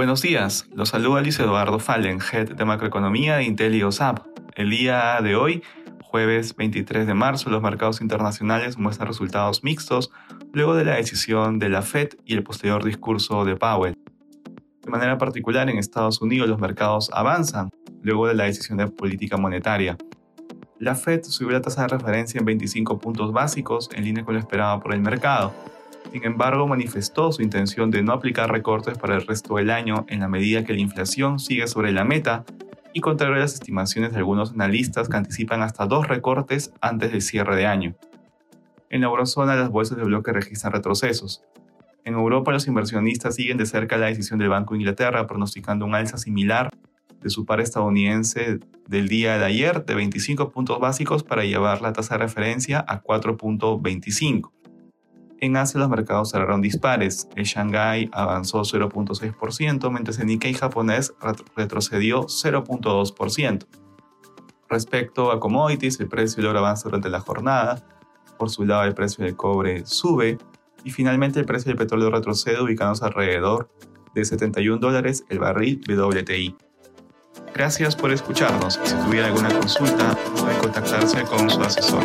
Buenos días, los saluda Luis Eduardo Fallen, Head de Macroeconomía de Intel y OSAP. El día de hoy, jueves 23 de marzo, los mercados internacionales muestran resultados mixtos luego de la decisión de la Fed y el posterior discurso de Powell. De manera particular, en Estados Unidos los mercados avanzan luego de la decisión de política monetaria. La Fed subió la tasa de referencia en 25 puntos básicos, en línea con lo esperado por el mercado sin embargo, manifestó su intención de no aplicar recortes para el resto del año en la medida que la inflación sigue sobre la meta y contrario a las estimaciones de algunos analistas que anticipan hasta dos recortes antes del cierre de año. En la eurozona las bolsas de bloque registran retrocesos. En Europa los inversionistas siguen de cerca la decisión del Banco de Inglaterra pronosticando un alza similar de su par estadounidense del día de ayer de 25 puntos básicos para llevar la tasa de referencia a 4.25. En Asia los mercados cerraron dispares. El Shanghai avanzó 0.6%, mientras el Nikkei japonés retrocedió 0.2%. Respecto a commodities, el precio del oro avanza durante la jornada. Por su lado, el precio del cobre sube. Y finalmente, el precio del petróleo retrocede, ubicándose alrededor de 71 dólares el barril WTI. Gracias por escucharnos. Si tuviera alguna consulta, pueden contactarse con su asesor.